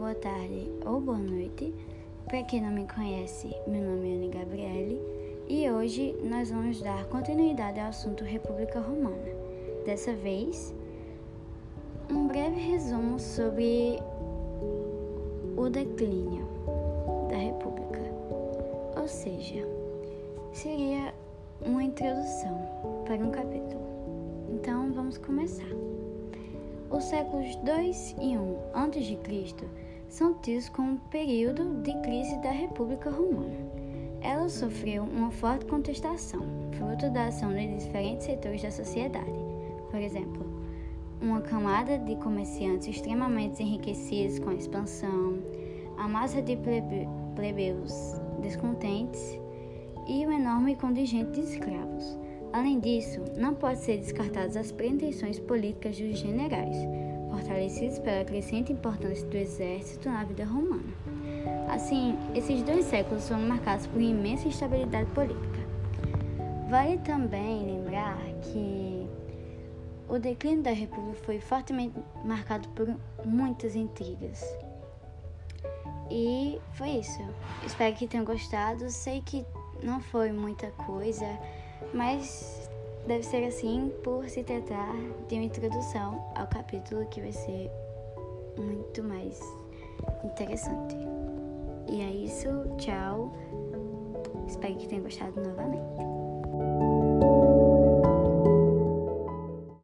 boa tarde ou boa noite. Para quem não me conhece, meu nome é Ana Gabriele e hoje nós vamos dar continuidade ao assunto República Romana. Dessa vez, um breve resumo sobre o declínio da República, ou seja, seria uma introdução para um capítulo. Então vamos começar. Os séculos 2 e 1 a.C. são tidos como um período de crise da República Romana. Ela sofreu uma forte contestação, fruto da ação de diferentes setores da sociedade. Por exemplo, uma camada de comerciantes extremamente enriquecidos com a expansão, a massa de plebe plebeus descontentes e o enorme contingente de escravos. Além disso, não pode ser descartadas as pretensões políticas dos generais, fortalecidos pela crescente importância do exército na vida romana. Assim, esses dois séculos foram marcados por imensa instabilidade política. Vale também lembrar que o declínio da República foi fortemente marcado por muitas intrigas. E foi isso. Espero que tenham gostado. Sei que não foi muita coisa mas deve ser assim por se tratar de uma introdução ao capítulo que vai ser muito mais interessante. E é isso, tchau. Espero que tenham gostado novamente.